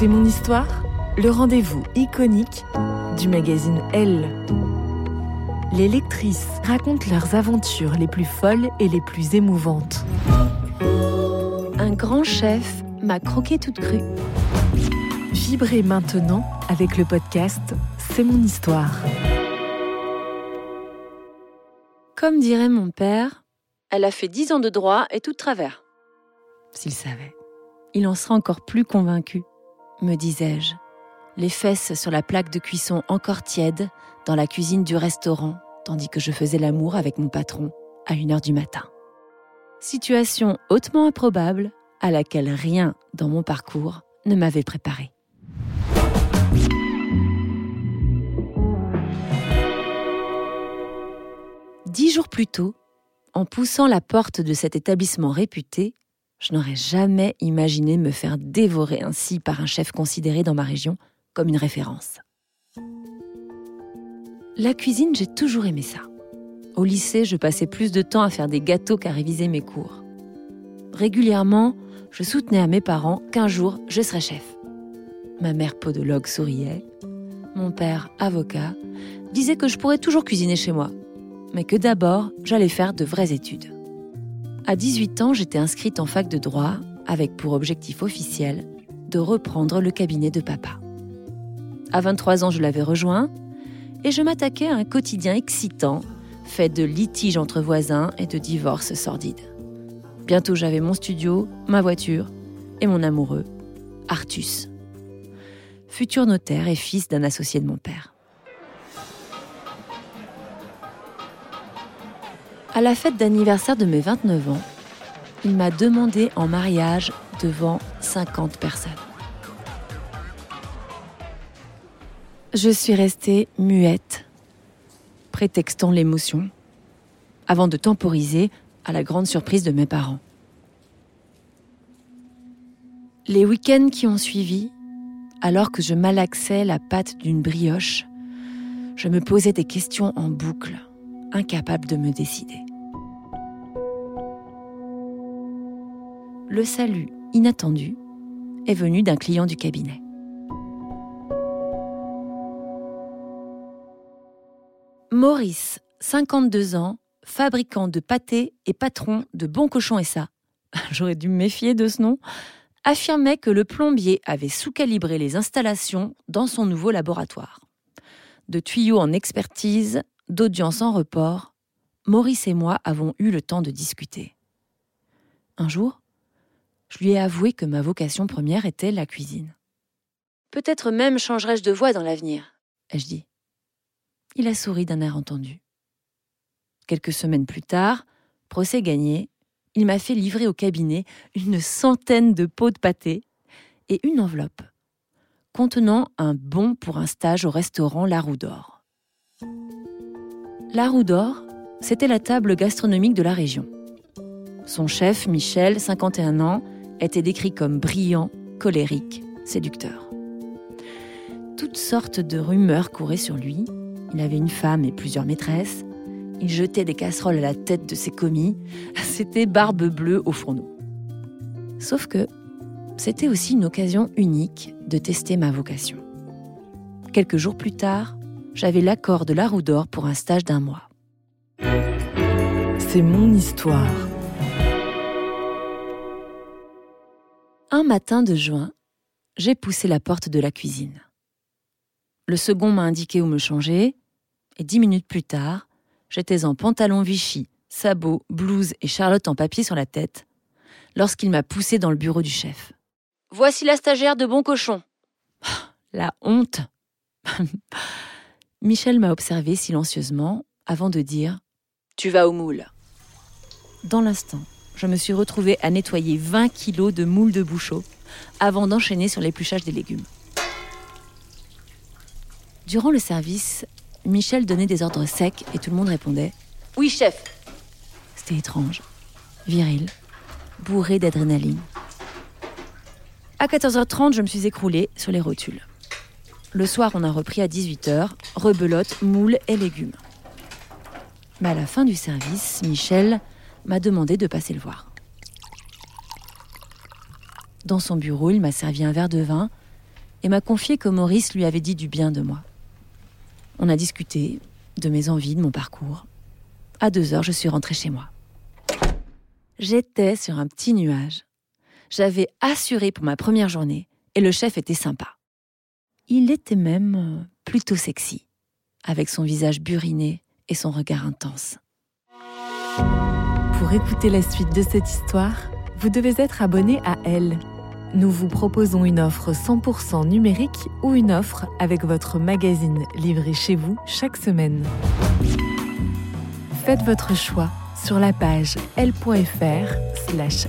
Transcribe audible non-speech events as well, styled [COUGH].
C'est mon histoire, le rendez-vous iconique du magazine Elle. Les lectrices racontent leurs aventures les plus folles et les plus émouvantes. Un grand chef m'a croqué toute crue. Vibrez maintenant avec le podcast C'est mon histoire. Comme dirait mon père, elle a fait dix ans de droit et tout de travers. S'il savait, il en sera encore plus convaincu, me disais-je, les fesses sur la plaque de cuisson encore tiède dans la cuisine du restaurant, tandis que je faisais l'amour avec mon patron à une heure du matin. Situation hautement improbable à laquelle rien dans mon parcours ne m'avait préparé. Dix jours plus tôt, en poussant la porte de cet établissement réputé, je n'aurais jamais imaginé me faire dévorer ainsi par un chef considéré dans ma région comme une référence. La cuisine, j'ai toujours aimé ça. Au lycée, je passais plus de temps à faire des gâteaux qu'à réviser mes cours. Régulièrement, je soutenais à mes parents qu'un jour, je serais chef. Ma mère podologue souriait. Mon père, avocat, disait que je pourrais toujours cuisiner chez moi, mais que d'abord, j'allais faire de vraies études. À 18 ans, j'étais inscrite en fac de droit avec pour objectif officiel de reprendre le cabinet de papa. À 23 ans, je l'avais rejoint et je m'attaquais à un quotidien excitant fait de litiges entre voisins et de divorces sordides. Bientôt, j'avais mon studio, ma voiture et mon amoureux, Artus, futur notaire et fils d'un associé de mon père. À la fête d'anniversaire de mes 29 ans, il m'a demandé en mariage devant 50 personnes. Je suis restée muette, prétextant l'émotion, avant de temporiser à la grande surprise de mes parents. Les week-ends qui ont suivi, alors que je malaxais la pâte d'une brioche, je me posais des questions en boucle, incapable de me décider. Le salut inattendu est venu d'un client du cabinet. Maurice, 52 ans, fabricant de pâtés et patron de Bon Cochon SA, [LAUGHS] j'aurais dû me méfier de ce nom, affirmait que le plombier avait sous-calibré les installations dans son nouveau laboratoire. De tuyaux en expertise, d'audience en report, Maurice et moi avons eu le temps de discuter. Un jour, je lui ai avoué que ma vocation première était la cuisine. Peut-être même changerai-je de voie dans l'avenir, ai-je dit. Il a souri d'un air entendu. Quelques semaines plus tard, procès gagné, il m'a fait livrer au cabinet une centaine de pots de pâté et une enveloppe contenant un bon pour un stage au restaurant La Roue d'Or. La Roue d'Or, c'était la table gastronomique de la région. Son chef, Michel, 51 ans, était décrit comme brillant, colérique, séducteur. Toutes sortes de rumeurs couraient sur lui. Il avait une femme et plusieurs maîtresses. Il jetait des casseroles à la tête de ses commis. [LAUGHS] C'était barbe bleue au fourneau. Sauf que c'était aussi une occasion unique de tester ma vocation. Quelques jours plus tard, j'avais l'accord de la roue d'or pour un stage d'un mois. C'est mon histoire. Un matin de juin, j'ai poussé la porte de la cuisine. Le second m'a indiqué où me changer, et dix minutes plus tard, j'étais en pantalon Vichy, sabots, blouse et charlotte en papier sur la tête, lorsqu'il m'a poussé dans le bureau du chef. Voici la stagiaire de Bon Cochon. La honte. [LAUGHS] Michel m'a observé silencieusement avant de dire Tu vas au moule. Dans l'instant, je me suis retrouvée à nettoyer 20 kilos de moules de bouchot avant d'enchaîner sur l'épluchage des légumes. Durant le service, Michel donnait des ordres secs et tout le monde répondait Oui, chef. C'était étrange, viril, bourré d'adrénaline. À 14h30, je me suis écroulée sur les rotules. Le soir, on a repris à 18h, rebelote, moules et légumes. Mais à la fin du service, Michel m'a demandé de passer le voir. Dans son bureau, il m'a servi un verre de vin et m'a confié que Maurice lui avait dit du bien de moi. On a discuté de mes envies, de mon parcours. À deux heures, je suis rentrée chez moi. J'étais sur un petit nuage. J'avais assuré pour ma première journée et le chef était sympa. Il était même euh, plutôt sexy, avec son visage buriné et son regard intense. Pour écouter la suite de cette histoire, vous devez être abonné à Elle. Nous vous proposons une offre 100% numérique ou une offre avec votre magazine livré chez vous chaque semaine. Faites votre choix sur la page l.fr/slash